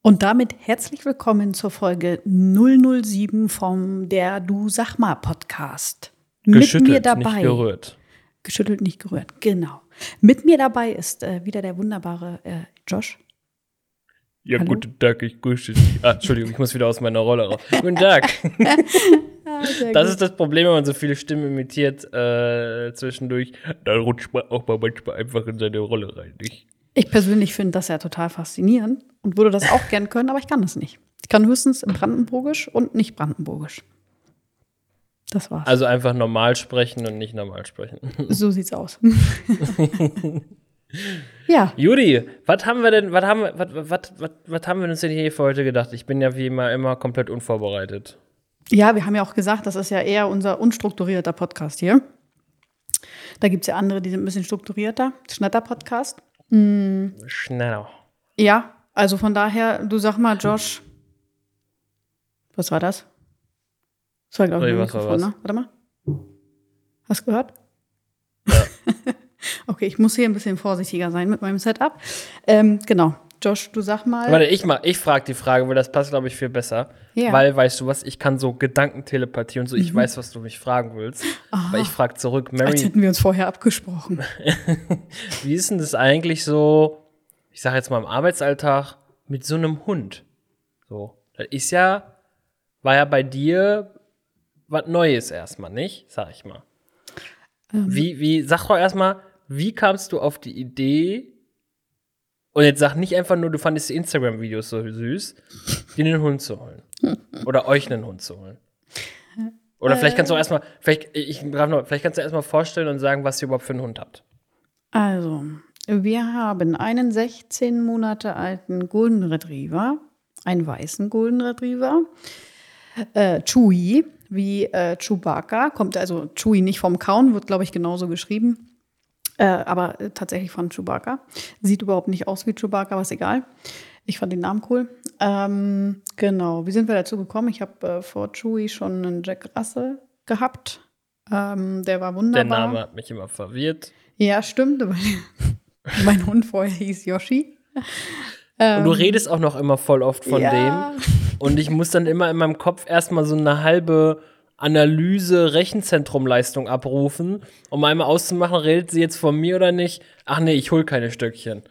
Und damit herzlich willkommen zur Folge 007 vom Der Du Sag mal Podcast. Mit Geschüttelt, mir dabei. nicht gerührt. Geschüttelt, nicht gerührt, genau. Mit mir dabei ist äh, wieder der wunderbare äh, Josh. Ja, Hallo? guten Tag, ich grüße dich. Ah, Entschuldigung, ich muss wieder aus meiner Rolle raus. Guten Tag. Das ist das Problem, wenn man so viele Stimmen imitiert äh, zwischendurch. Dann rutscht man auch mal manchmal einfach in seine Rolle rein. Nicht? Ich persönlich finde das ja total faszinierend und würde das auch gern können, aber ich kann das nicht. Ich kann höchstens in Brandenburgisch und nicht Brandenburgisch. Das war's. Also einfach normal sprechen und nicht normal sprechen. so sieht's aus. ja, Juri, was haben wir denn, was haben wir, was, was, was, was haben wir uns denn hier für heute gedacht? Ich bin ja wie immer immer komplett unvorbereitet. Ja, wir haben ja auch gesagt, das ist ja eher unser unstrukturierter Podcast hier. Da gibt es ja andere, die sind ein bisschen strukturierter. Schnatter-Podcast. Schneller. Ja, also von daher, du sag mal, Josh. Was war das? Das war, glaube ich, Mikrofon, ne? Warte mal. Hast du gehört? Ja. okay, ich muss hier ein bisschen vorsichtiger sein mit meinem Setup. Ähm, genau. Josh, du sag mal. Warte, ich ich frage die Frage, weil das passt, glaube ich, viel besser. Ja. Mhm. Weil, weißt du was, ich kann so Gedankentelepathie und so, ich weiß, was du mich fragen willst. Aber ich frage zurück, als Mary, hätten wir uns vorher abgesprochen. wie ist denn das eigentlich so, ich sage jetzt mal im Arbeitsalltag, mit so einem Hund? So, das ist ja, war ja bei dir was Neues erstmal, nicht? Sag ich mal. Ähm. Wie, wie, sag doch erstmal, wie kamst du auf die Idee, und jetzt sag nicht einfach nur, du fandest die Instagram-Videos so süß, dir einen Hund zu holen. Oder euch einen Hund zu holen. Oder vielleicht kannst du auch Äh. erstmal, vielleicht, ich noch, vielleicht kannst du erstmal vorstellen und sagen, was ihr überhaupt für einen Hund habt. Also, wir haben einen 16 Monate alten Golden Retriever, einen weißen Golden Retriever, äh, Chewy, wie äh, Chewbacca, kommt also Chewy nicht vom Kauen, wird glaube ich genauso geschrieben, äh, aber äh, tatsächlich von Chewbacca. Sieht überhaupt nicht aus wie Chewbacca, aber ist egal. Ich fand den Namen cool. Ähm, genau, wie sind wir dazu gekommen? Ich habe äh, vor Chewy schon einen Jack Russell gehabt. Ähm, der war Der wunderbar. Name hat mich immer verwirrt. Ja, stimmt, weil mein Hund vorher hieß Yoshi. Und du redest auch noch immer voll oft von Ähm, ja. dem. Und ich muss dann immer in meinem Kopf erstmal so eine halbe Analyse, Rechenzentrumleistung abrufen, um einmal auszumachen, redet sie jetzt von mir oder nicht? Ach nee, ich hol keine Stöckchen.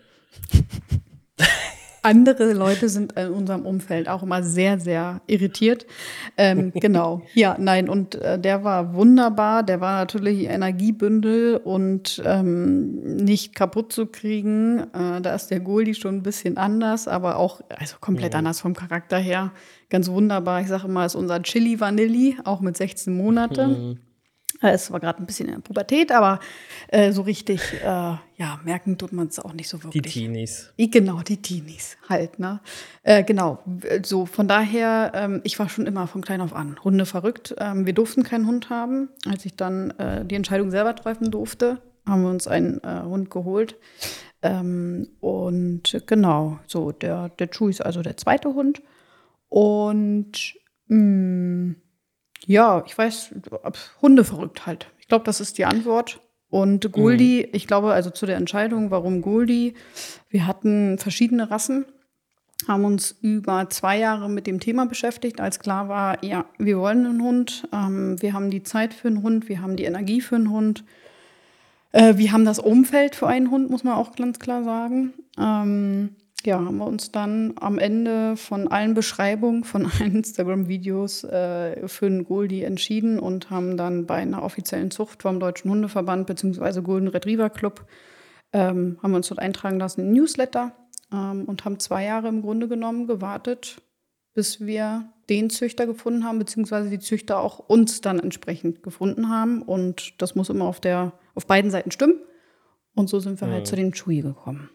Andere Leute sind in unserem Umfeld auch immer sehr, sehr irritiert. Ähm, genau. Ja, nein, und äh, der war wunderbar. Der war natürlich Energiebündel und ähm, nicht kaputt zu kriegen. Äh, da ist der Goldie schon ein bisschen anders, aber auch also komplett anders vom Charakter her. Ganz wunderbar. Ich sage immer, ist unser Chili Vanilli, auch mit 16 Monate. Äh, Es war gerade ein bisschen in der Pubertät, aber äh, so richtig, äh, ja, merken tut man es auch nicht so Die wirklich. Teenies. I- Genau, die Teenies halt, ne? Äh, genau, so von daher, ähm, ich war schon immer von klein auf an Hunde verrückt. Ähm, wir durften keinen Hund haben. Als ich dann äh, die Entscheidung selber treffen durfte, haben wir uns einen äh, Hund geholt. Ähm, und genau, so, der, der Chewy ist also der zweite Hund. Und mh, ja, ich weiß, Hunde verrückt halt. Ich glaube, das ist die Antwort. Und Goldie, ich glaube, also zu der Entscheidung, warum Goldie, wir hatten verschiedene Rassen, haben uns über zwei Jahre mit dem Thema beschäftigt, als klar war, ja, wir wollen einen Hund, ähm, wir haben die Zeit für einen Hund, wir haben die Energie für einen Hund, äh, wir haben das Umfeld für einen Hund, muss man auch ganz klar sagen. Ähm, ja, haben wir uns dann am Ende von allen Beschreibungen, von allen Instagram-Videos äh, für einen Goldie entschieden und haben dann bei einer offiziellen Zucht vom Deutschen Hundeverband bzw. Golden Retriever Club ähm, haben wir uns dort eintragen lassen in den Newsletter ähm, und haben zwei Jahre im Grunde genommen gewartet, bis wir den Züchter gefunden haben, beziehungsweise die Züchter auch uns dann entsprechend gefunden haben. Und das muss immer auf, der, auf beiden Seiten stimmen. Und so sind wir halt zu dem Chewy gekommen.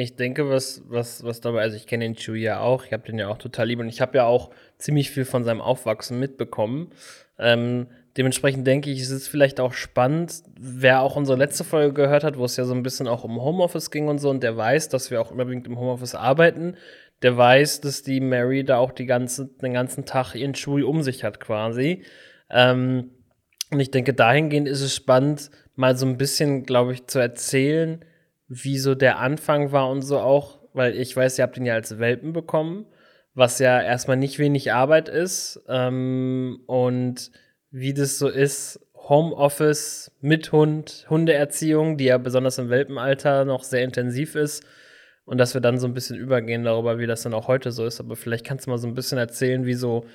Ich denke, was, was, was dabei, also ich kenne den Chewie ja auch, ich habe den ja auch total lieb und ich habe ja auch ziemlich viel von seinem Aufwachsen mitbekommen. Ähm, dementsprechend denke ich, es ist vielleicht auch spannend, wer auch unsere letzte Folge gehört hat, wo es ja so ein bisschen auch um Homeoffice ging und so und der weiß, dass wir auch überwiegend im Homeoffice arbeiten, der weiß, dass die Mary da auch die ganze, den ganzen Tag ihren Chewie um sich hat quasi. Ähm, und ich denke, dahingehend ist es spannend, mal so ein bisschen, glaube ich, zu erzählen, wie so der Anfang war und so auch, weil ich weiß, ihr habt ihn ja als Welpen bekommen, was ja erstmal nicht wenig Arbeit ist. Ähm, und wie das so ist, Homeoffice mit Hund, Hundeerziehung, die ja besonders im Welpenalter noch sehr intensiv ist. Und dass wir dann so ein bisschen übergehen darüber, wie das dann auch heute so ist. Aber vielleicht kannst du mal so ein bisschen erzählen, wie so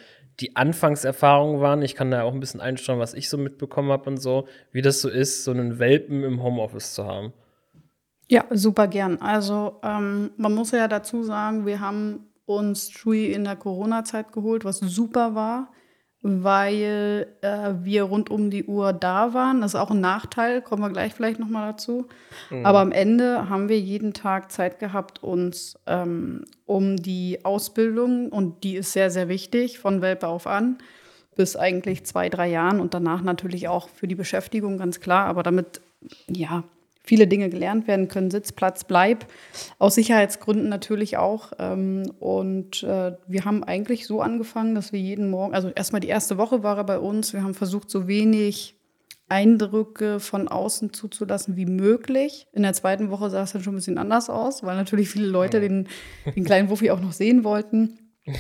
die Anfangserfahrungen waren. Ich kann da auch ein bisschen einstellen, was ich so mitbekommen habe und so, wie das so ist, so einen Welpen im Homeoffice zu haben. Ja, super gern. Also ähm, man muss ja dazu sagen, wir haben uns Trui in der Corona-Zeit geholt, was super war, weil äh, wir rund um die Uhr da waren. Das ist auch ein Nachteil, kommen wir gleich vielleicht noch mal dazu. Mhm. Aber am Ende haben wir jeden Tag Zeit gehabt, uns ähm, um die Ausbildung, und die ist sehr, sehr wichtig, von Welpe auf an, bis eigentlich zwei, drei Jahren und danach natürlich auch für die Beschäftigung, ganz klar. Aber damit, ja, viele Dinge gelernt werden können, Sitz, Platz, Bleib, aus Sicherheitsgründen natürlich auch. Ähm, und äh, wir haben eigentlich so angefangen, dass wir jeden Morgen, also erstmal die erste Woche war er bei uns, wir haben versucht, so wenig Eindrücke von außen zuzulassen wie möglich. In der zweiten Woche sah es dann schon ein bisschen anders aus, weil natürlich viele Leute den, den kleinen Wuffi auch noch sehen wollten.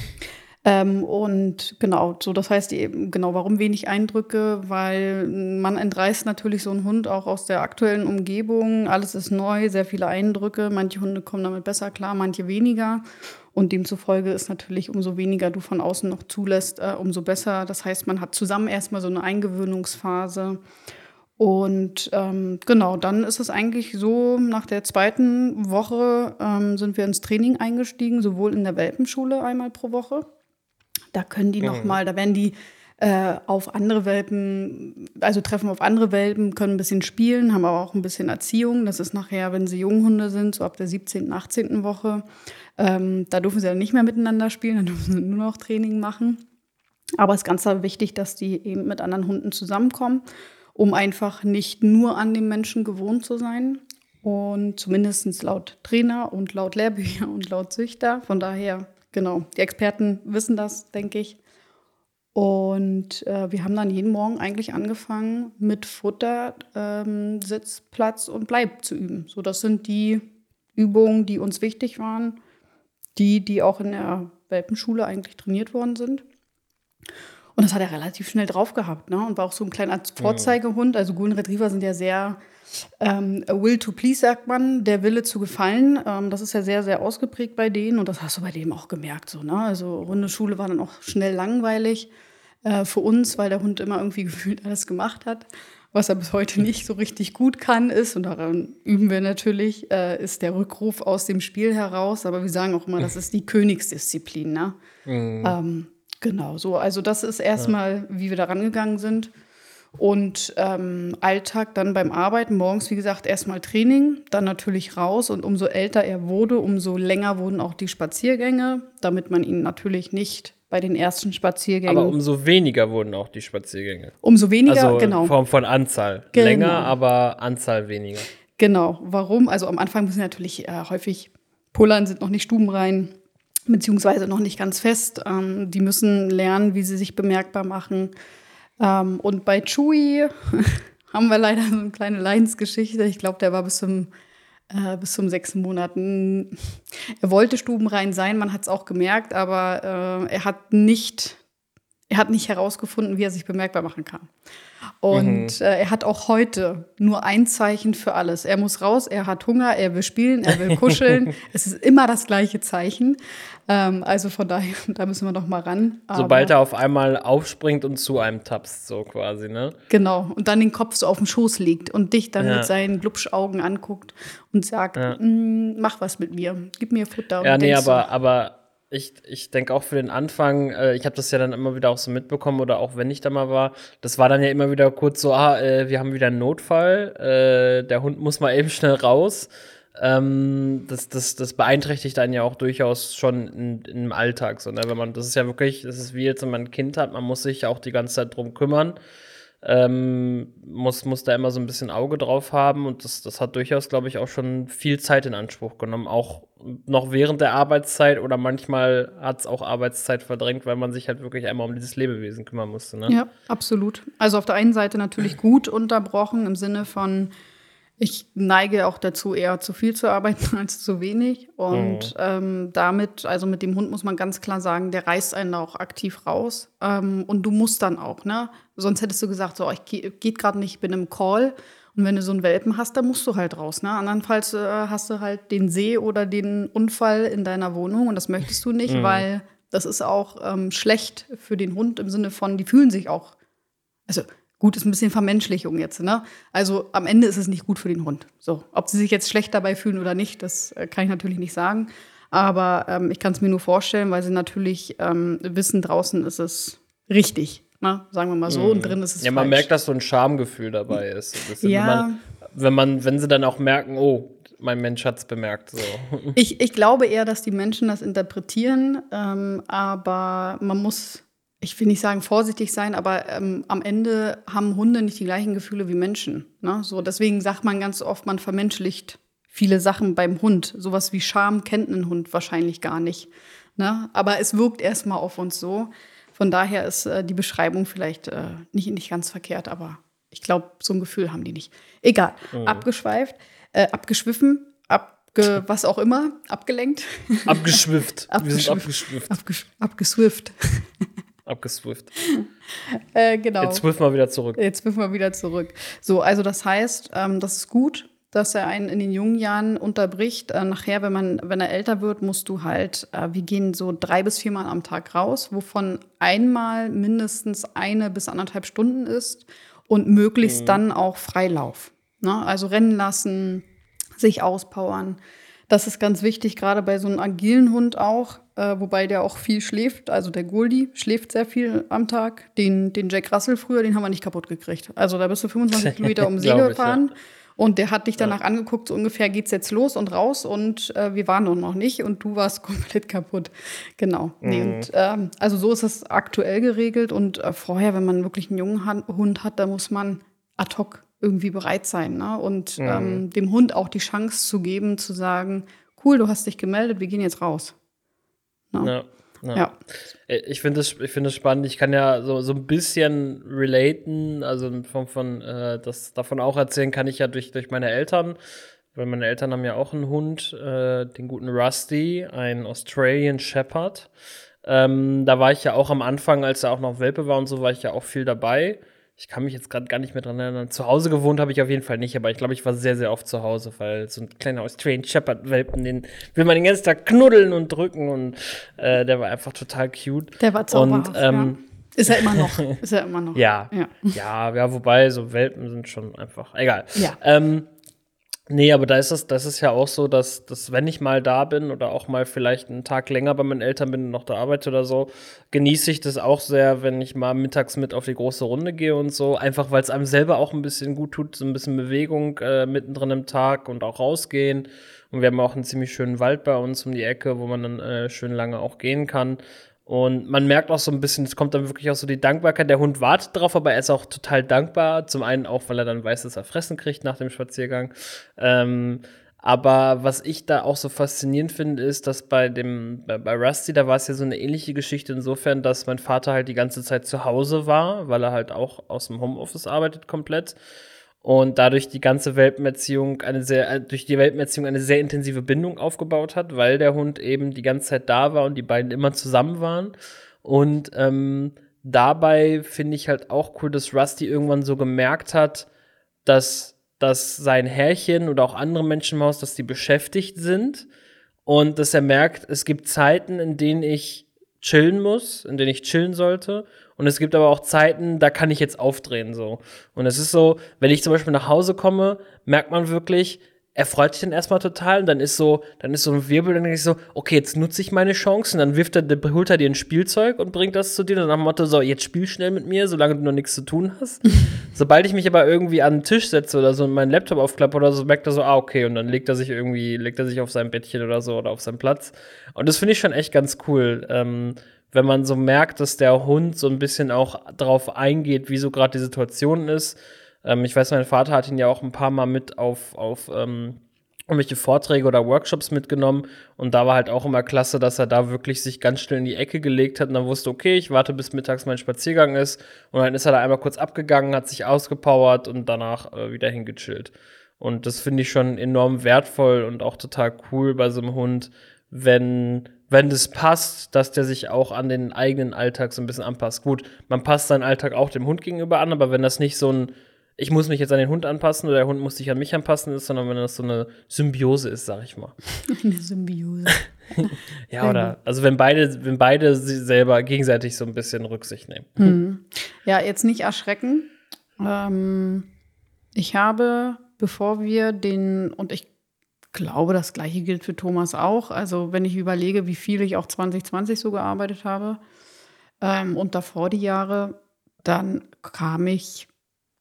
Ähm, und genau, so das heißt eben, genau, warum wenig Eindrücke? Weil man entreißt natürlich so einen Hund auch aus der aktuellen Umgebung. Alles ist neu, sehr viele Eindrücke. Manche Hunde kommen damit besser klar, manche weniger. Und demzufolge ist natürlich, umso weniger du von außen noch zulässt, äh, umso besser. Das heißt, man hat zusammen erstmal so eine Eingewöhnungsphase. Und ähm, genau, dann ist es eigentlich so, nach der zweiten Woche ähm, sind wir ins Training eingestiegen, sowohl in der Welpenschule einmal pro Woche da können die mhm. noch mal, da werden die äh, auf andere Welpen, also treffen auf andere Welpen, können ein bisschen spielen, haben aber auch ein bisschen Erziehung. Das ist nachher, wenn sie Junghunde sind, so ab der 17., 18. Woche. Ähm, da dürfen sie dann nicht mehr miteinander spielen, dann dürfen sie nur noch Training machen. Aber es ist ganz wichtig, dass die eben mit anderen Hunden zusammenkommen, um einfach nicht nur an dem Menschen gewohnt zu sein. Und zumindest laut Trainer und laut Lehrbücher und laut Züchter. Von daher Genau, die Experten wissen das, denke ich. Und äh, wir haben dann jeden Morgen eigentlich angefangen, mit Futter, ähm, Sitz, Platz und Bleib zu üben. So, das sind die Übungen, die uns wichtig waren, die, die auch in der Welpenschule eigentlich trainiert worden sind. Und das hat er relativ schnell drauf gehabt, ne? Und war auch so ein kleiner Vorzeigehund. Also Golden Retriever sind ja sehr ähm, will to please, sagt man, der Wille zu gefallen. Ähm, das ist ja sehr, sehr ausgeprägt bei denen und das hast du bei dem auch gemerkt. So, ne? Also Hundeschule war dann auch schnell langweilig äh, für uns, weil der Hund immer irgendwie gefühlt alles gemacht hat. Was er bis heute nicht so richtig gut kann, ist, und daran üben wir natürlich, äh, ist der Rückruf aus dem Spiel heraus. Aber wir sagen auch immer, das ist die Königsdisziplin. Ne? Mhm. Ähm, genau so. Also, das ist erstmal, wie wir da rangegangen sind. Und ähm, Alltag dann beim Arbeiten, morgens, wie gesagt, erstmal Training, dann natürlich raus. Und umso älter er wurde, umso länger wurden auch die Spaziergänge, damit man ihn natürlich nicht bei den ersten Spaziergängen. Aber umso weniger wurden auch die Spaziergänge. Umso weniger, also genau. In Form von Anzahl. Genau. Länger, aber Anzahl weniger. Genau. Warum? Also am Anfang müssen natürlich äh, häufig Pullern sind noch nicht stubenrein, beziehungsweise noch nicht ganz fest. Ähm, die müssen lernen, wie sie sich bemerkbar machen ähm, und bei Chewie haben wir leider so eine kleine Leidensgeschichte. Ich glaube, der war bis zum, äh, bis zum sechsten Monat. Er wollte stubenrein sein, man hat es auch gemerkt, aber äh, er hat nicht, er hat nicht herausgefunden, wie er sich bemerkbar machen kann. Und mhm. äh, er hat auch heute nur ein Zeichen für alles. Er muss raus, er hat Hunger, er will spielen, er will kuscheln. es ist immer das gleiche Zeichen. Ähm, also von daher, da müssen wir noch mal ran. Aber Sobald er auf einmal aufspringt und zu einem tapst, so quasi, ne? Genau. Und dann den Kopf so auf dem Schoß legt und dich dann ja. mit seinen Glubschaugen anguckt und sagt, ja. Mm, mach was mit mir, gib mir Futter. Ja, nee, aber, aber ich, ich denke auch für den Anfang, äh, ich habe das ja dann immer wieder auch so mitbekommen oder auch wenn ich da mal war, das war dann ja immer wieder kurz so, ah, äh, wir haben wieder einen Notfall, äh, der Hund muss mal eben schnell raus. Ähm, das, das, das beeinträchtigt einen ja auch durchaus schon in, im Alltag. So, ne? Wenn man, das ist ja wirklich, das ist wie jetzt, wenn man ein Kind hat, man muss sich ja auch die ganze Zeit drum kümmern. Ähm, muss, muss da immer so ein bisschen Auge drauf haben und das, das hat durchaus, glaube ich, auch schon viel Zeit in Anspruch genommen, auch noch während der Arbeitszeit oder manchmal hat es auch Arbeitszeit verdrängt, weil man sich halt wirklich einmal um dieses Lebewesen kümmern musste. Ne? Ja, absolut. Also auf der einen Seite natürlich gut unterbrochen im Sinne von, ich neige auch dazu, eher zu viel zu arbeiten als zu wenig. Und mhm. ähm, damit, also mit dem Hund muss man ganz klar sagen, der reißt einen auch aktiv raus. Ähm, und du musst dann auch, ne? Sonst hättest du gesagt, so, ich ge geht gerade nicht, ich bin im Call. Und wenn du so einen Welpen hast, dann musst du halt raus. Ne? Andernfalls äh, hast du halt den See oder den Unfall in deiner Wohnung und das möchtest du nicht, mhm. weil das ist auch ähm, schlecht für den Hund im Sinne von, die fühlen sich auch, also Gut, ist ein bisschen Vermenschlichung jetzt, ne? Also am Ende ist es nicht gut für den Hund. So, ob sie sich jetzt schlecht dabei fühlen oder nicht, das äh, kann ich natürlich nicht sagen. Aber ähm, ich kann es mir nur vorstellen, weil sie natürlich ähm, wissen, draußen ist es richtig, ne? sagen wir mal so, mhm. und drin ist es Ja, man falsch. merkt, dass so ein Schamgefühl dabei ist. Bisschen, ja. Wenn man, wenn man, wenn sie dann auch merken, oh, mein Mensch hat es bemerkt. So. Ich, ich glaube eher, dass die Menschen das interpretieren, ähm, aber man muss ich will nicht sagen vorsichtig sein, aber ähm, am Ende haben Hunde nicht die gleichen Gefühle wie Menschen. Ne? So, deswegen sagt man ganz oft, man vermenschlicht viele Sachen beim Hund. Sowas wie Scham kennt ein Hund wahrscheinlich gar nicht. Ne? Aber es wirkt erstmal auf uns so. Von daher ist äh, die Beschreibung vielleicht äh, nicht, nicht ganz verkehrt, aber ich glaube, so ein Gefühl haben die nicht. Egal, mhm. abgeschweift, äh, abgeschwiffen, abge was auch immer, abgelenkt. Abgeschwifft. Wir sind abgeschwifft. Abgesch abgeswift. Abgeswift. äh, genau. Jetzt swiften wir wieder zurück. Jetzt swiften wir wieder zurück. So, also das heißt, ähm, das ist gut, dass er einen in den jungen Jahren unterbricht. Äh, nachher, wenn man, wenn er älter wird, musst du halt, äh, wir gehen so drei bis viermal am Tag raus, wovon einmal mindestens eine bis anderthalb Stunden ist und möglichst mhm. dann auch Freilauf. Ne? Also rennen lassen, sich auspowern. Das ist ganz wichtig, gerade bei so einem agilen Hund auch, äh, wobei der auch viel schläft. Also der Goldie schläft sehr viel am Tag. Den, den Jack Russell früher, den haben wir nicht kaputt gekriegt. Also da bist du 25 Kilometer um See gefahren. Ja. Und der hat dich danach ja. angeguckt, so ungefähr geht's jetzt los und raus und äh, wir waren noch nicht und du warst komplett kaputt. Genau. Mhm. Nee, und, ähm, also so ist es aktuell geregelt und äh, vorher, wenn man wirklich einen jungen Hund hat, da muss man ad hoc irgendwie bereit sein ne? und mhm. ähm, dem Hund auch die Chance zu geben, zu sagen, cool, du hast dich gemeldet, wir gehen jetzt raus. Ja. Ja. ja. Äh, ich finde es find spannend. Ich kann ja so, so ein bisschen relaten, also von, von äh, das davon auch erzählen kann ich ja durch, durch meine Eltern, weil meine Eltern haben ja auch einen Hund, äh, den guten Rusty, ein Australian Shepherd. Ähm, da war ich ja auch am Anfang, als er auch noch Welpe war und so, war ich ja auch viel dabei ich kann mich jetzt gerade gar nicht mehr dran erinnern. Zu Hause gewohnt habe ich auf jeden Fall nicht, aber ich glaube, ich war sehr, sehr oft zu Hause, weil so ein kleiner Australian Shepherd-Welpen, den will man den ganzen Tag knuddeln und drücken und äh, der war einfach total cute. Der war zauberhaft, und, ähm, ja. Ist er immer noch. Ist er immer noch. ja, ja. Ja, ja, wobei so Welpen sind schon einfach. Egal. Ja. Ähm, Nee, aber da ist es, das ist ja auch so, dass, dass wenn ich mal da bin oder auch mal vielleicht einen Tag länger bei meinen Eltern bin und noch da arbeite oder so, genieße ich das auch sehr, wenn ich mal mittags mit auf die große Runde gehe und so. Einfach weil es einem selber auch ein bisschen gut tut, so ein bisschen Bewegung äh, mittendrin im Tag und auch rausgehen. Und wir haben auch einen ziemlich schönen Wald bei uns um die Ecke, wo man dann äh, schön lange auch gehen kann. Und man merkt auch so ein bisschen, es kommt dann wirklich auch so die Dankbarkeit. Der Hund wartet drauf, aber er ist auch total dankbar. Zum einen auch, weil er dann weiß, dass er Fressen kriegt nach dem Spaziergang. Ähm, aber was ich da auch so faszinierend finde, ist, dass bei dem, bei, bei Rusty, da war es ja so eine ähnliche Geschichte insofern, dass mein Vater halt die ganze Zeit zu Hause war, weil er halt auch aus dem Homeoffice arbeitet komplett und dadurch die ganze Welpenerziehung eine sehr, äh, durch die Welpenerziehung eine sehr intensive Bindung aufgebaut hat, weil der Hund eben die ganze Zeit da war und die beiden immer zusammen waren. Und ähm, dabei finde ich halt auch cool, dass Rusty irgendwann so gemerkt hat, dass, dass sein Herrchen oder auch andere Menschenmaus, dass die beschäftigt sind und dass er merkt, es gibt Zeiten, in denen ich chillen muss, in denen ich chillen sollte und es gibt aber auch Zeiten, da kann ich jetzt aufdrehen so. Und es ist so, wenn ich zum Beispiel nach Hause komme, merkt man wirklich, er freut sich dann erstmal total und dann ist so, dann ist so ein Wirbel, dann denke ich so, okay, jetzt nutze ich meine Chancen, dann wirft er, holt er dir ein Spielzeug und bringt das zu dir und nach dem Motto, so, jetzt spiel schnell mit mir, solange du noch nichts zu tun hast. Sobald ich mich aber irgendwie an den Tisch setze oder so und meinen Laptop aufklappe oder so, merkt er so, ah, okay, und dann legt er sich irgendwie, legt er sich auf sein Bettchen oder so oder auf seinen Platz. Und das finde ich schon echt ganz cool. Ähm, wenn man so merkt, dass der Hund so ein bisschen auch darauf eingeht, wie so gerade die Situation ist. Ähm, ich weiß, mein Vater hat ihn ja auch ein paar Mal mit auf, auf, ähm, irgendwelche Vorträge oder Workshops mitgenommen und da war halt auch immer klasse, dass er da wirklich sich ganz schnell in die Ecke gelegt hat und dann wusste, okay, ich warte bis mittags mein Spaziergang ist und dann ist er da einmal kurz abgegangen, hat sich ausgepowert und danach äh, wieder hingechillt. Und das finde ich schon enorm wertvoll und auch total cool bei so einem Hund, wenn wenn das passt, dass der sich auch an den eigenen Alltag so ein bisschen anpasst. Gut, man passt seinen Alltag auch dem Hund gegenüber an, aber wenn das nicht so ein ich muss mich jetzt an den Hund anpassen oder der Hund muss sich an mich anpassen ist, sondern wenn das so eine Symbiose ist, sag ich mal. Eine Symbiose. ja, oder also wenn beide, wenn beide selber gegenseitig so ein bisschen Rücksicht nehmen. Mhm. Ja, jetzt nicht erschrecken. Ähm, ich habe, bevor wir den, und ich glaube, das gleiche gilt für Thomas auch. Also, wenn ich überlege, wie viel ich auch 2020 so gearbeitet habe ähm, und davor die Jahre, dann kam ich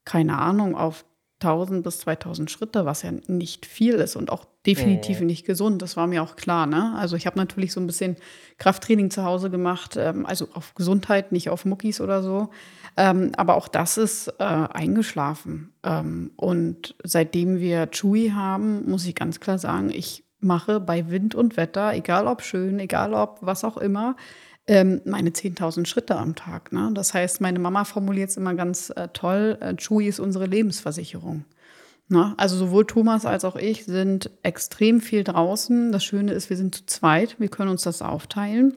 keine Ahnung, auf 1000 bis 2000 Schritte, was ja nicht viel ist und auch definitiv oh. nicht gesund. Das war mir auch klar. Ne? Also ich habe natürlich so ein bisschen Krafttraining zu Hause gemacht, ähm, also auf Gesundheit, nicht auf Muckis oder so. Ähm, aber auch das ist äh, eingeschlafen. Ähm, und seitdem wir Chewy haben, muss ich ganz klar sagen, ich mache bei Wind und Wetter, egal ob schön, egal ob was auch immer, ähm, meine 10.000 Schritte am Tag. Ne? Das heißt, meine Mama formuliert es immer ganz äh, toll, äh, Chewy ist unsere Lebensversicherung. Ne? Also sowohl Thomas als auch ich sind extrem viel draußen. Das Schöne ist, wir sind zu zweit, wir können uns das aufteilen.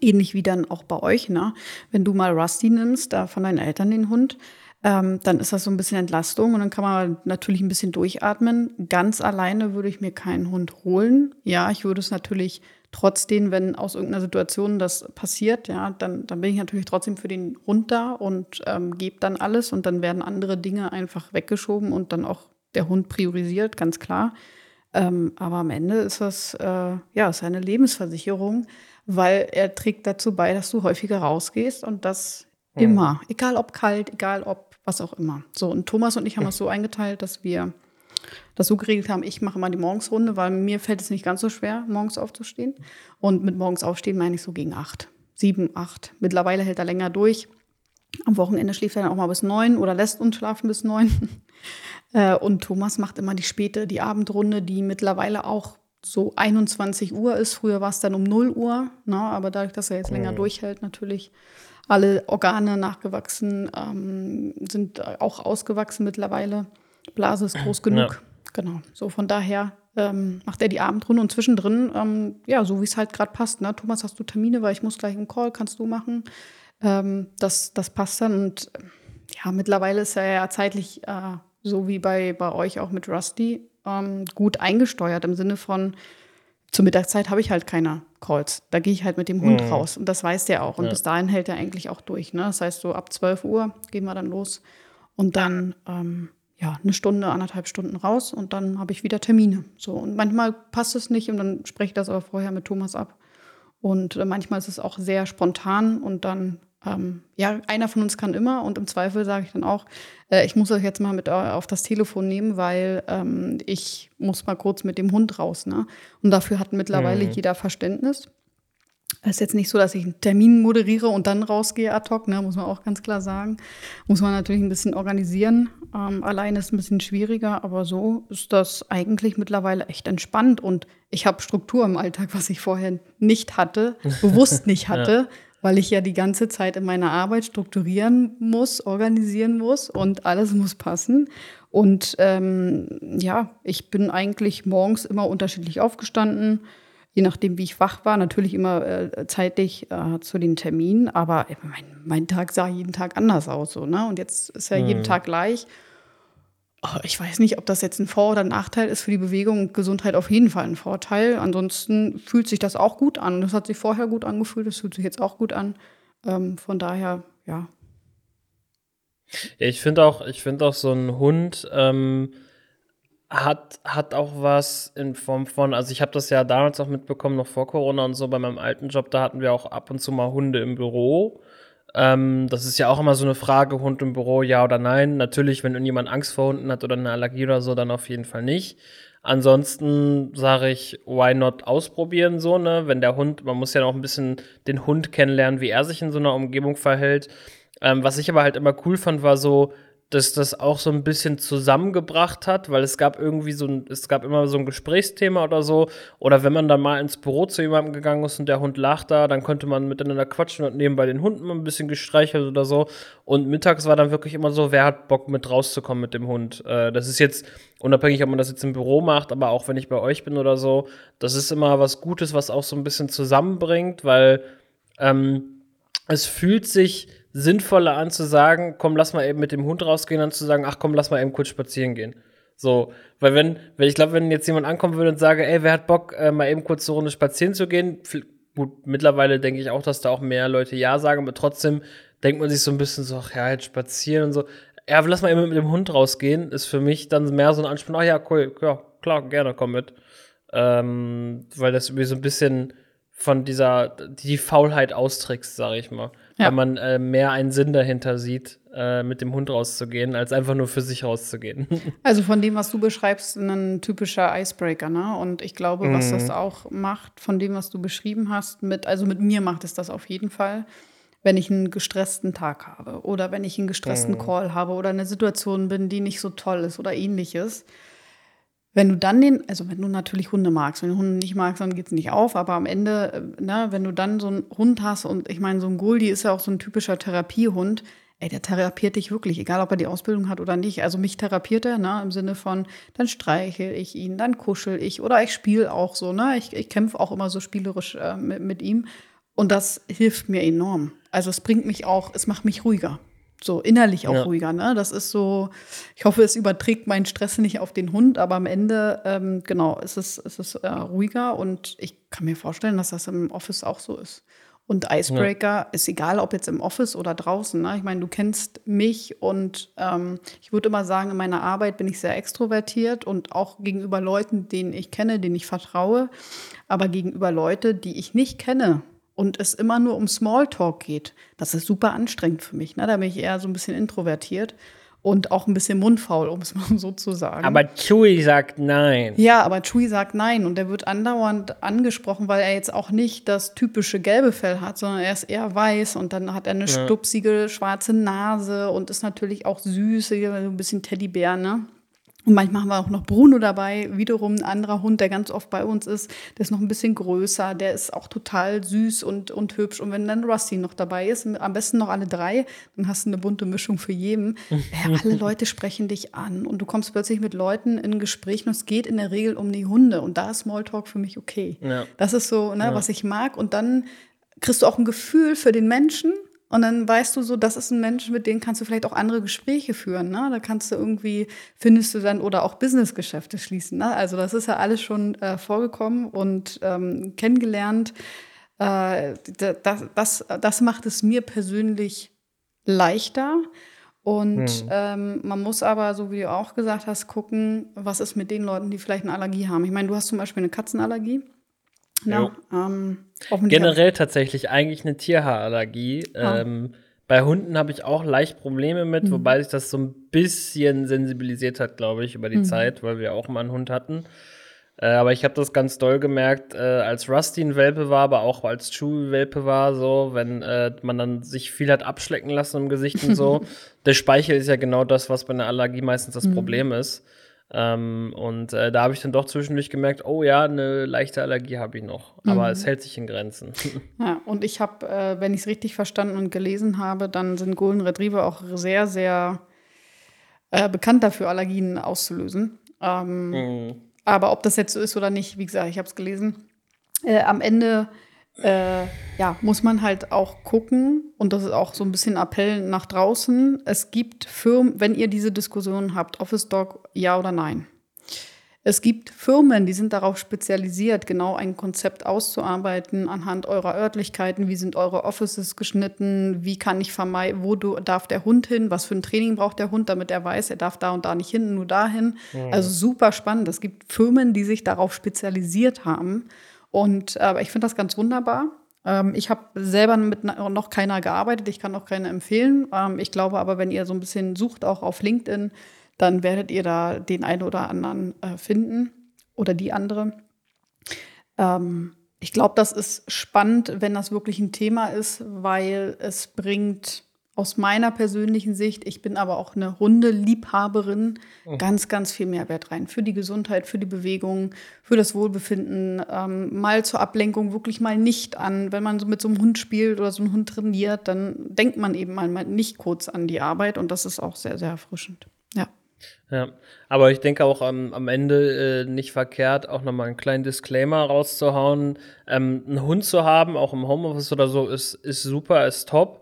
Ähnlich wie dann auch bei euch, ne? Wenn du mal Rusty nimmst, da von deinen Eltern den Hund, ähm, dann ist das so ein bisschen Entlastung und dann kann man natürlich ein bisschen durchatmen. Ganz alleine würde ich mir keinen Hund holen. Ja, ich würde es natürlich trotzdem, wenn aus irgendeiner Situation das passiert, ja, dann, dann bin ich natürlich trotzdem für den Hund da und ähm, gebe dann alles und dann werden andere Dinge einfach weggeschoben und dann auch der Hund priorisiert, ganz klar. Ähm, aber am Ende ist das äh, ja ist eine Lebensversicherung, weil er trägt dazu bei, dass du häufiger rausgehst und das mhm. immer, egal ob kalt, egal ob was auch immer. So und Thomas und ich haben das so eingeteilt, dass wir das so geregelt haben, ich mache mal die Morgensrunde, weil mir fällt es nicht ganz so schwer, morgens aufzustehen. Und mit morgens aufstehen meine ich so gegen acht, sieben, acht. Mittlerweile hält er länger durch. Am Wochenende schläft er dann auch mal bis neun oder lässt uns schlafen bis neun. Äh, und Thomas macht immer die späte, die Abendrunde, die mittlerweile auch so 21 Uhr ist. Früher war es dann um 0 Uhr, na, ne? aber dadurch, dass er jetzt länger mhm. durchhält, natürlich alle Organe nachgewachsen, ähm, sind auch ausgewachsen mittlerweile. Blase ist groß genug. Ja. Genau. So von daher ähm, macht er die Abendrunde und zwischendrin, ähm, ja, so wie es halt gerade passt. Ne? Thomas, hast du Termine, weil ich muss gleich einen Call, kannst du machen. Ähm, das, das passt dann. Und ja, mittlerweile ist er ja zeitlich, äh, so wie bei, bei euch auch mit Rusty, ähm, gut eingesteuert im Sinne von, zur Mittagszeit habe ich halt keine Calls. Da gehe ich halt mit dem Hund mhm. raus. Und das weiß der auch. Und ja. bis dahin hält er eigentlich auch durch. Ne? Das heißt, so ab 12 Uhr gehen wir dann los. Und dann ähm, ja, eine Stunde, anderthalb Stunden raus und dann habe ich wieder Termine. So, und manchmal passt es nicht und dann spreche ich das aber vorher mit Thomas ab. Und äh, manchmal ist es auch sehr spontan und dann, ähm, ja, einer von uns kann immer und im Zweifel sage ich dann auch, äh, ich muss euch jetzt mal mit äh, auf das Telefon nehmen, weil ähm, ich muss mal kurz mit dem Hund raus. Ne? Und dafür hat mittlerweile mhm. jeder Verständnis. Es ist jetzt nicht so, dass ich einen Termin moderiere und dann rausgehe ad hoc, ne, muss man auch ganz klar sagen. Muss man natürlich ein bisschen organisieren. Ähm, alleine ist ein bisschen schwieriger, aber so ist das eigentlich mittlerweile echt entspannt. Und ich habe Struktur im Alltag, was ich vorher nicht hatte, bewusst nicht hatte, ja. weil ich ja die ganze Zeit in meiner Arbeit strukturieren muss, organisieren muss und alles muss passen. Und ähm, ja, ich bin eigentlich morgens immer unterschiedlich aufgestanden je nachdem, wie ich wach war, natürlich immer äh, zeitlich äh, zu den Terminen, aber mein, mein, Tag sah jeden Tag anders aus. So, ne? Und jetzt ist ja mhm. jeden Tag gleich. Oh, ich weiß nicht, ob das jetzt ein Vor- oder ein Nachteil ist für die Bewegung und Gesundheit auf jeden Fall ein Vorteil. Ansonsten fühlt sich das auch gut an. Das hat sich vorher gut angefühlt, das fühlt sich jetzt auch gut an. Ähm, von daher, ja. Ja, ich finde auch, ich finde auch so ein Hund, ähm, hat, hat auch was in Form von, also ich habe das ja damals auch mitbekommen, noch vor Corona und so, bei meinem alten Job, da hatten wir auch ab und zu mal Hunde im Büro. Ähm, das ist ja auch immer so eine Frage, Hund im Büro, ja oder nein. Natürlich, wenn irgendjemand Angst vor Hunden hat oder eine Allergie oder so, dann auf jeden Fall nicht. Ansonsten sage ich, why not ausprobieren so, ne? Wenn der Hund, man muss ja noch ein bisschen den Hund kennenlernen, wie er sich in so einer Umgebung verhält. Ähm, was ich aber halt immer cool fand, war so, dass das auch so ein bisschen zusammengebracht hat, weil es gab irgendwie so ein, es gab immer so ein Gesprächsthema oder so. Oder wenn man dann mal ins Büro zu jemandem gegangen ist und der Hund lag da, dann konnte man miteinander quatschen und nebenbei den Hund mal ein bisschen gestreichelt oder so. Und mittags war dann wirklich immer so, wer hat Bock mit rauszukommen mit dem Hund. Äh, das ist jetzt unabhängig, ob man das jetzt im Büro macht, aber auch wenn ich bei euch bin oder so, das ist immer was Gutes, was auch so ein bisschen zusammenbringt, weil ähm, es fühlt sich sinnvoller an zu sagen, komm, lass mal eben mit dem Hund rausgehen, dann zu sagen, ach komm, lass mal eben kurz spazieren gehen. So, weil wenn, wenn ich glaube, wenn jetzt jemand ankommen würde und sage, ey, wer hat Bock, äh, mal eben kurz eine Runde spazieren zu gehen, gut, mittlerweile denke ich auch, dass da auch mehr Leute Ja sagen, aber trotzdem denkt man sich so ein bisschen so, ach ja, halt spazieren und so. Ja, lass mal eben mit dem Hund rausgehen, ist für mich dann mehr so ein Anspruch, ach ja, cool, ja, klar, gerne, komm mit. Ähm, weil das irgendwie so ein bisschen von dieser, die Faulheit austrickst, sage ich mal. Ja. Weil man äh, mehr einen Sinn dahinter sieht, äh, mit dem Hund rauszugehen, als einfach nur für sich rauszugehen. Also von dem, was du beschreibst, ein typischer Icebreaker, ne? Und ich glaube, was mhm. das auch macht, von dem, was du beschrieben hast, mit, also mit mir macht es das auf jeden Fall, wenn ich einen gestressten Tag habe oder wenn ich einen gestressten mhm. Call habe oder eine Situation bin, die nicht so toll ist oder ähnliches wenn du dann den, also wenn du natürlich Hunde magst, wenn du Hunde nicht magst, dann geht es nicht auf, aber am Ende, äh, ne, wenn du dann so einen Hund hast und ich meine, so ein Goldie ist ja auch so ein typischer Therapiehund, ey, der therapiert dich wirklich, egal ob er die Ausbildung hat oder nicht. Also mich therapiert er, ne, im Sinne von, dann streichel ich ihn, dann kuschel ich oder ich spiele auch so, ne, ich, ich kämpfe auch immer so spielerisch äh, mit, mit ihm und das hilft mir enorm. Also es bringt mich auch, es macht mich ruhiger so innerlich auch ja. ruhiger. Ne? Das ist so, ich hoffe, es überträgt meinen Stress nicht auf den Hund, aber am Ende, ähm, genau, ist es, ist es äh, ruhiger und ich kann mir vorstellen, dass das im Office auch so ist. Und Icebreaker ja. ist egal, ob jetzt im Office oder draußen. Ne? Ich meine, du kennst mich und ähm, ich würde immer sagen, in meiner Arbeit bin ich sehr extrovertiert und auch gegenüber Leuten, denen ich kenne, denen ich vertraue. Aber gegenüber Leuten, die ich nicht kenne, und es immer nur um Smalltalk geht, das ist super anstrengend für mich. Ne? Da bin ich eher so ein bisschen introvertiert und auch ein bisschen mundfaul, um es mal so zu sagen. Aber Chewie sagt nein. Ja, aber Chewie sagt nein und er wird andauernd angesprochen, weil er jetzt auch nicht das typische gelbe Fell hat, sondern er ist eher weiß und dann hat er eine ja. stupsige schwarze Nase und ist natürlich auch süß, so ein bisschen Teddybär, ne? Und manchmal haben wir auch noch Bruno dabei, wiederum ein anderer Hund, der ganz oft bei uns ist. Der ist noch ein bisschen größer, der ist auch total süß und, und hübsch. Und wenn dann Rusty noch dabei ist, am besten noch alle drei, dann hast du eine bunte Mischung für jeden. Ja, alle Leute sprechen dich an und du kommst plötzlich mit Leuten in Gespräch und es geht in der Regel um die Hunde. Und da ist Smalltalk für mich okay. Ja. Das ist so, ne, ja. was ich mag. Und dann kriegst du auch ein Gefühl für den Menschen und dann weißt du so, das ist ein Mensch, mit dem kannst du vielleicht auch andere Gespräche führen. Ne? Da kannst du irgendwie, findest du dann, oder auch Businessgeschäfte schließen. Ne? Also das ist ja alles schon äh, vorgekommen und ähm, kennengelernt. Äh, das, das, das macht es mir persönlich leichter. Und hm. ähm, man muss aber, so wie du auch gesagt hast, gucken, was ist mit den Leuten, die vielleicht eine Allergie haben. Ich meine, du hast zum Beispiel eine Katzenallergie. Ja, ähm, Generell tatsächlich eigentlich eine Tierhaarallergie. Ah. Ähm, bei Hunden habe ich auch leicht Probleme mit, mhm. wobei sich das so ein bisschen sensibilisiert hat, glaube ich, über die mhm. Zeit, weil wir auch mal einen Hund hatten. Äh, aber ich habe das ganz doll gemerkt, äh, als Rusty ein Welpe war, aber auch als Chewie Welpe war, so, wenn äh, man dann sich viel hat abschlecken lassen im Gesicht und so. Der Speichel ist ja genau das, was bei einer Allergie meistens das mhm. Problem ist. Ähm, und äh, da habe ich dann doch zwischendurch gemerkt, oh ja, eine leichte Allergie habe ich noch. Aber mhm. es hält sich in Grenzen. Ja, und ich habe, äh, wenn ich es richtig verstanden und gelesen habe, dann sind Golden Retriever auch sehr, sehr äh, bekannt dafür, Allergien auszulösen. Ähm, mhm. Aber ob das jetzt so ist oder nicht, wie gesagt, ich habe es gelesen. Äh, am Ende äh, ja, muss man halt auch gucken, und das ist auch so ein bisschen Appell nach draußen. Es gibt Firmen, wenn ihr diese Diskussion habt, Office Dog, ja oder nein. Es gibt Firmen, die sind darauf spezialisiert, genau ein Konzept auszuarbeiten anhand eurer Örtlichkeiten. Wie sind eure Offices geschnitten? Wie kann ich vermeiden, wo du, darf der Hund hin? Was für ein Training braucht der Hund, damit er weiß, er darf da und da nicht hin, nur dahin? Mhm. Also super spannend. Es gibt Firmen, die sich darauf spezialisiert haben. Und äh, ich finde das ganz wunderbar. Ähm, ich habe selber mit noch keiner gearbeitet, ich kann auch keine empfehlen. Ähm, ich glaube aber, wenn ihr so ein bisschen sucht, auch auf LinkedIn, dann werdet ihr da den einen oder anderen äh, finden oder die andere. Ähm, ich glaube, das ist spannend, wenn das wirklich ein Thema ist, weil es bringt aus meiner persönlichen Sicht, ich bin aber auch eine Hundeliebhaberin, mhm. ganz, ganz viel Mehrwert rein. Für die Gesundheit, für die Bewegung, für das Wohlbefinden. Ähm, mal zur Ablenkung wirklich mal nicht an. Wenn man so mit so einem Hund spielt oder so einen Hund trainiert, dann denkt man eben mal nicht kurz an die Arbeit und das ist auch sehr, sehr erfrischend. Ja. Ja, aber ich denke auch am, am Ende äh, nicht verkehrt, auch nochmal einen kleinen Disclaimer rauszuhauen. Ähm, einen Hund zu haben, auch im Homeoffice oder so, ist, ist super, ist top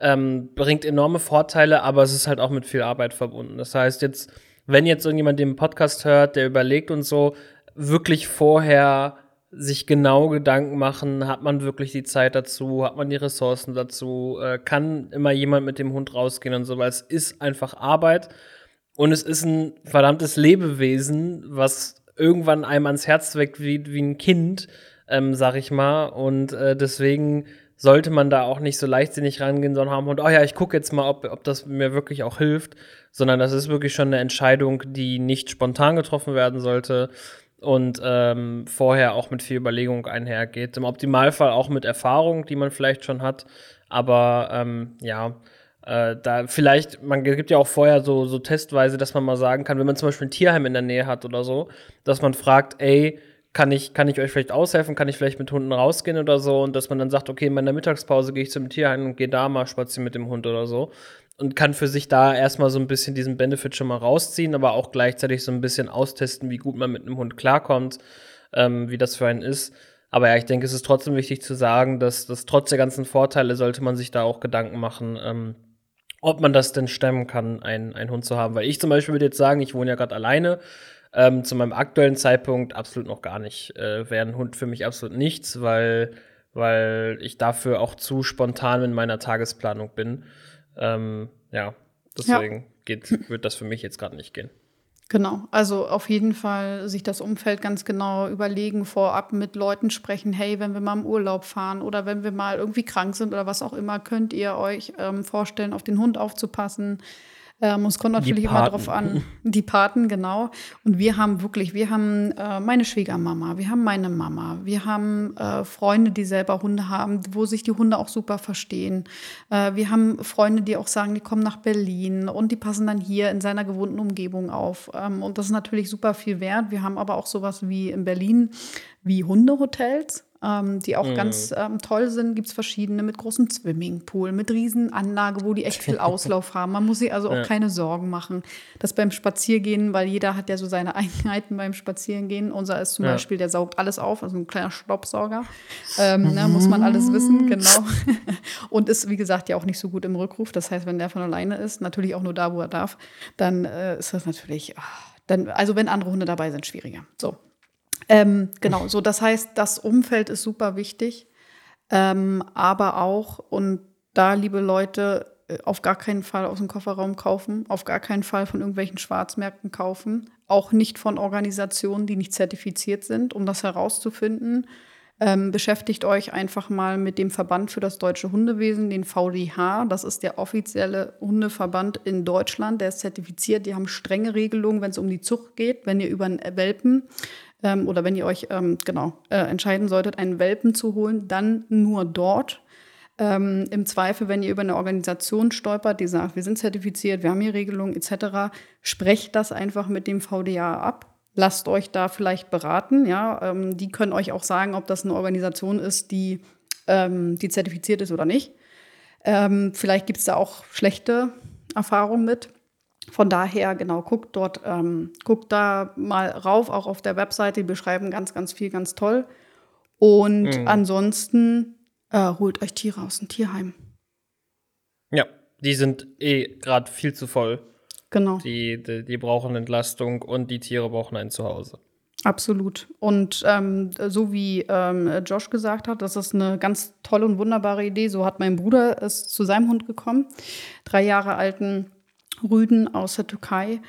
ähm, bringt enorme Vorteile, aber es ist halt auch mit viel Arbeit verbunden. Das heißt, jetzt, wenn jetzt irgendjemand den Podcast hört, der überlegt und so, wirklich vorher sich genau Gedanken machen, hat man wirklich die Zeit dazu, hat man die Ressourcen dazu, äh, kann immer jemand mit dem Hund rausgehen und so, weil es ist einfach Arbeit und es ist ein verdammtes Lebewesen, was irgendwann einem ans Herz weckt wie, wie ein Kind, ähm, sag ich mal. Und äh, deswegen sollte man da auch nicht so leichtsinnig rangehen, sondern haben und, oh ja, ich gucke jetzt mal, ob, ob das mir wirklich auch hilft, sondern das ist wirklich schon eine Entscheidung, die nicht spontan getroffen werden sollte und ähm, vorher auch mit viel Überlegung einhergeht. Im Optimalfall auch mit Erfahrung, die man vielleicht schon hat, aber ähm, ja, äh, da vielleicht, man gibt ja auch vorher so, so testweise, dass man mal sagen kann, wenn man zum Beispiel ein Tierheim in der Nähe hat oder so, dass man fragt, ey, kann ich, kann ich euch vielleicht aushelfen? Kann ich vielleicht mit Hunden rausgehen oder so? Und dass man dann sagt, okay, in meiner Mittagspause gehe ich zum Tierheim und gehe da mal spazieren mit dem Hund oder so. Und kann für sich da erstmal so ein bisschen diesen Benefit schon mal rausziehen, aber auch gleichzeitig so ein bisschen austesten, wie gut man mit einem Hund klarkommt, ähm, wie das für einen ist. Aber ja, ich denke, es ist trotzdem wichtig zu sagen, dass, dass trotz der ganzen Vorteile sollte man sich da auch Gedanken machen, ähm, ob man das denn stemmen kann, einen, einen Hund zu haben. Weil ich zum Beispiel würde jetzt sagen, ich wohne ja gerade alleine ähm, zu meinem aktuellen Zeitpunkt absolut noch gar nicht. Äh, Wäre ein Hund für mich absolut nichts, weil, weil ich dafür auch zu spontan in meiner Tagesplanung bin. Ähm, ja, deswegen ja. Geht, wird das für mich jetzt gerade nicht gehen. Genau, also auf jeden Fall sich das Umfeld ganz genau überlegen, vorab mit Leuten sprechen, hey, wenn wir mal im Urlaub fahren oder wenn wir mal irgendwie krank sind oder was auch immer, könnt ihr euch ähm, vorstellen, auf den Hund aufzupassen. Ähm, es kommt natürlich immer darauf an, die Paten, genau. Und wir haben wirklich, wir haben äh, meine Schwiegermama, wir haben meine Mama, wir haben äh, Freunde, die selber Hunde haben, wo sich die Hunde auch super verstehen. Äh, wir haben Freunde, die auch sagen, die kommen nach Berlin und die passen dann hier in seiner gewohnten Umgebung auf. Ähm, und das ist natürlich super viel wert. Wir haben aber auch sowas wie in Berlin wie Hundehotels ähm, die auch mhm. ganz ähm, toll sind. Gibt es verschiedene mit großem Swimmingpool, mit Riesenanlage, wo die echt viel Auslauf haben. Man muss sich also auch ja. keine Sorgen machen. Das beim Spaziergehen, weil jeder hat ja so seine Eigenheiten beim Spazierengehen. Unser ist zum ja. Beispiel, der saugt alles auf, also ein kleiner Staubsauger. Ähm, ne, muss man alles wissen, genau. Und ist, wie gesagt, ja auch nicht so gut im Rückruf. Das heißt, wenn der von alleine ist, natürlich auch nur da, wo er darf, dann äh, ist das natürlich, ach, dann, also wenn andere Hunde dabei sind, schwieriger. So, ähm, genau, so das heißt, das Umfeld ist super wichtig, ähm, aber auch, und da, liebe Leute, äh, auf gar keinen Fall aus dem Kofferraum kaufen, auf gar keinen Fall von irgendwelchen Schwarzmärkten kaufen, auch nicht von Organisationen, die nicht zertifiziert sind, um das herauszufinden. Ähm, beschäftigt euch einfach mal mit dem Verband für das deutsche Hundewesen, den VDH. Das ist der offizielle Hundeverband in Deutschland. Der ist zertifiziert. Die haben strenge Regelungen, wenn es um die Zucht geht. Wenn ihr über einen Welpen ähm, oder wenn ihr euch ähm, genau äh, entscheiden solltet, einen Welpen zu holen, dann nur dort. Ähm, Im Zweifel, wenn ihr über eine Organisation stolpert, die sagt, wir sind zertifiziert, wir haben hier Regelungen etc., sprecht das einfach mit dem VDA ab. Lasst euch da vielleicht beraten. Ja, ähm, die können euch auch sagen, ob das eine Organisation ist, die, ähm, die zertifiziert ist oder nicht. Ähm, vielleicht gibt es da auch schlechte Erfahrungen mit. Von daher, genau, guckt dort, ähm, guckt da mal rauf, auch auf der Webseite. Die beschreiben ganz, ganz viel, ganz toll. Und mhm. ansonsten äh, holt euch Tiere aus dem Tierheim. Ja, die sind eh gerade viel zu voll. Genau. Die, die, die, brauchen Entlastung und die Tiere brauchen ein Zuhause. Absolut. Und ähm, so wie ähm, Josh gesagt hat, das ist eine ganz tolle und wunderbare Idee. So hat mein Bruder es zu seinem Hund gekommen. Drei Jahre alten Rüden aus der Türkei.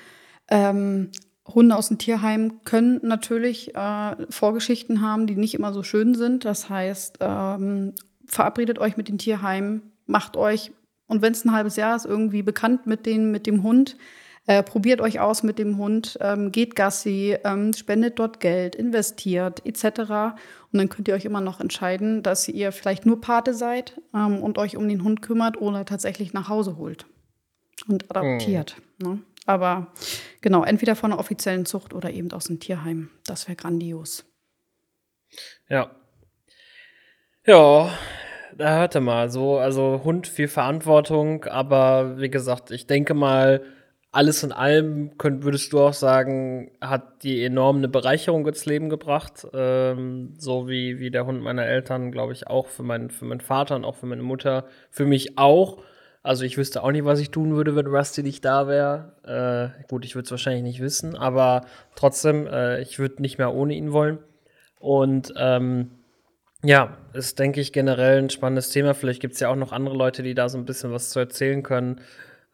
Ähm, Hunde aus dem Tierheim können natürlich äh, Vorgeschichten haben, die nicht immer so schön sind. Das heißt, ähm, verabredet euch mit den Tierheimen, macht euch, und wenn es ein halbes Jahr ist, irgendwie bekannt mit, den, mit dem Hund. Äh, probiert euch aus mit dem Hund, ähm, geht Gassi, ähm, spendet dort Geld, investiert etc. Und dann könnt ihr euch immer noch entscheiden, dass ihr vielleicht nur Pate seid ähm, und euch um den Hund kümmert oder tatsächlich nach Hause holt und adaptiert. Hm. Ne? Aber genau, entweder von einer offiziellen Zucht oder eben aus dem Tierheim. Das wäre grandios. Ja. Ja, da hörte mal so, also Hund viel Verantwortung, aber wie gesagt, ich denke mal, alles in allem könnt, würdest du auch sagen, hat die enorm eine Bereicherung ins Leben gebracht. Ähm, so wie, wie der Hund meiner Eltern, glaube ich, auch für, mein, für meinen Vater und auch für meine Mutter, für mich auch. Also ich wüsste auch nicht, was ich tun würde, wenn Rusty nicht da wäre. Äh, gut, ich würde es wahrscheinlich nicht wissen, aber trotzdem, äh, ich würde nicht mehr ohne ihn wollen. Und ähm, ja, ist, denke ich, generell ein spannendes Thema. Vielleicht gibt es ja auch noch andere Leute, die da so ein bisschen was zu erzählen können.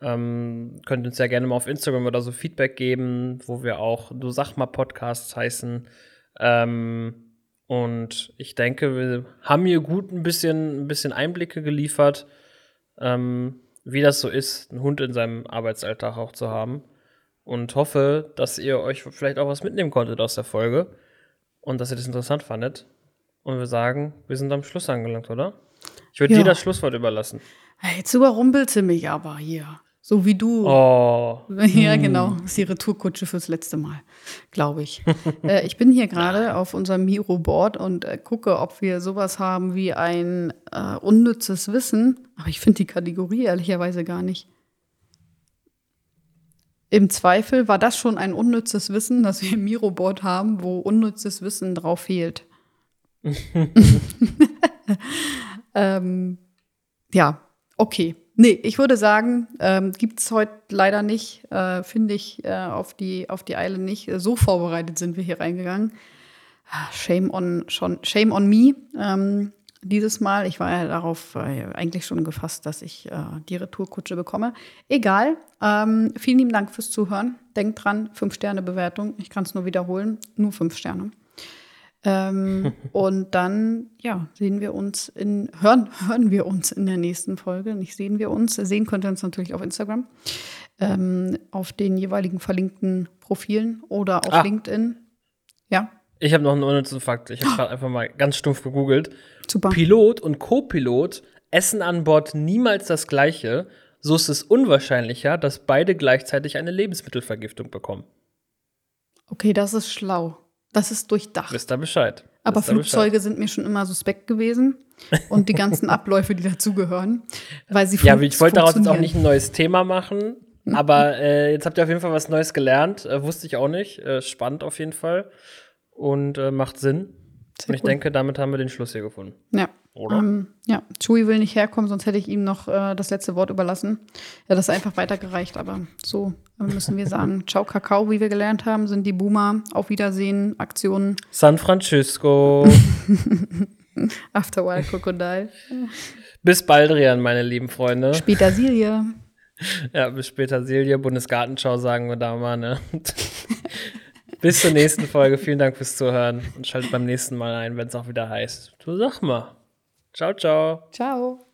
Ähm, könnt uns ja gerne mal auf Instagram oder so Feedback geben, wo wir auch Du sag mal Podcasts heißen. Ähm, und ich denke, wir haben hier gut ein bisschen, ein bisschen Einblicke geliefert, ähm, wie das so ist, einen Hund in seinem Arbeitsalltag auch zu haben. Und hoffe, dass ihr euch vielleicht auch was mitnehmen konntet aus der Folge und dass ihr das interessant fandet. Und wir sagen, wir sind am Schluss angelangt, oder? Ich würde ja. dir das Schlusswort überlassen. Jetzt überrumpelt sie mich aber hier. So wie du. Oh. Ja, hm. genau. Das ist die Retourkutsche fürs letzte Mal, glaube ich. äh, ich bin hier gerade auf unserem Miro-Board und äh, gucke, ob wir sowas haben wie ein äh, unnützes Wissen. Aber ich finde die Kategorie ehrlicherweise gar nicht. Im Zweifel war das schon ein unnützes Wissen, dass wir ein Miro-Board haben, wo unnützes Wissen drauf fehlt. ähm, ja, okay. Nee, ich würde sagen, ähm, gibt es heute leider nicht, äh, finde ich, äh, auf, die, auf die Eile nicht. So vorbereitet sind wir hier reingegangen. Ah, shame on, schon, shame on me. Ähm, dieses Mal. Ich war ja darauf äh, eigentlich schon gefasst, dass ich äh, die Retourkutsche bekomme. Egal. Ähm, vielen lieben Dank fürs Zuhören. Denkt dran, 5-Sterne-Bewertung. Ich kann es nur wiederholen. Nur 5 Sterne. Ähm, und dann, ja, sehen wir uns in, hören, hören wir uns in der nächsten Folge. Nicht sehen wir uns. Sehen könnt ihr uns natürlich auf Instagram, ähm, auf den jeweiligen verlinkten Profilen oder auf ah. LinkedIn. Ja. Ich habe noch einen unnützen Fakt. Ich habe gerade einfach mal ganz stumpf gegoogelt. Super. Pilot und Co-Pilot essen an Bord niemals das Gleiche. So ist es unwahrscheinlicher, dass beide gleichzeitig eine Lebensmittelvergiftung bekommen. Okay, das ist schlau. Das ist durchdacht. Wisst ihr Bescheid. Aber Flugzeuge Bescheid. sind mir schon immer suspekt gewesen und die ganzen Abläufe, die dazugehören, weil sie Ja, ich wollte daraus jetzt auch nicht ein neues Thema machen, aber äh, jetzt habt ihr auf jeden Fall was Neues gelernt. Äh, wusste ich auch nicht. Äh, spannend auf jeden Fall und äh, macht Sinn. Sehr und ich cool. denke, damit haben wir den Schluss hier gefunden. Ja. Oder? Ähm, ja, Chewie will nicht herkommen, sonst hätte ich ihm noch äh, das letzte Wort überlassen. Er hat das einfach weitergereicht, aber so äh, müssen wir sagen. Ciao, Kakao, wie wir gelernt haben, sind die Boomer. Auf Wiedersehen, Aktionen. San Francisco. After Wild Crocodile. Bis bald, Rian, meine lieben Freunde. Später Silje. Ja, bis später Silje. Bundesgartenschau sagen wir da mal, ne? Bis zur nächsten Folge. Vielen Dank fürs Zuhören und schaltet beim nächsten Mal ein, wenn es auch wieder heißt. Du sag mal. Ciao, ciao. Ciao.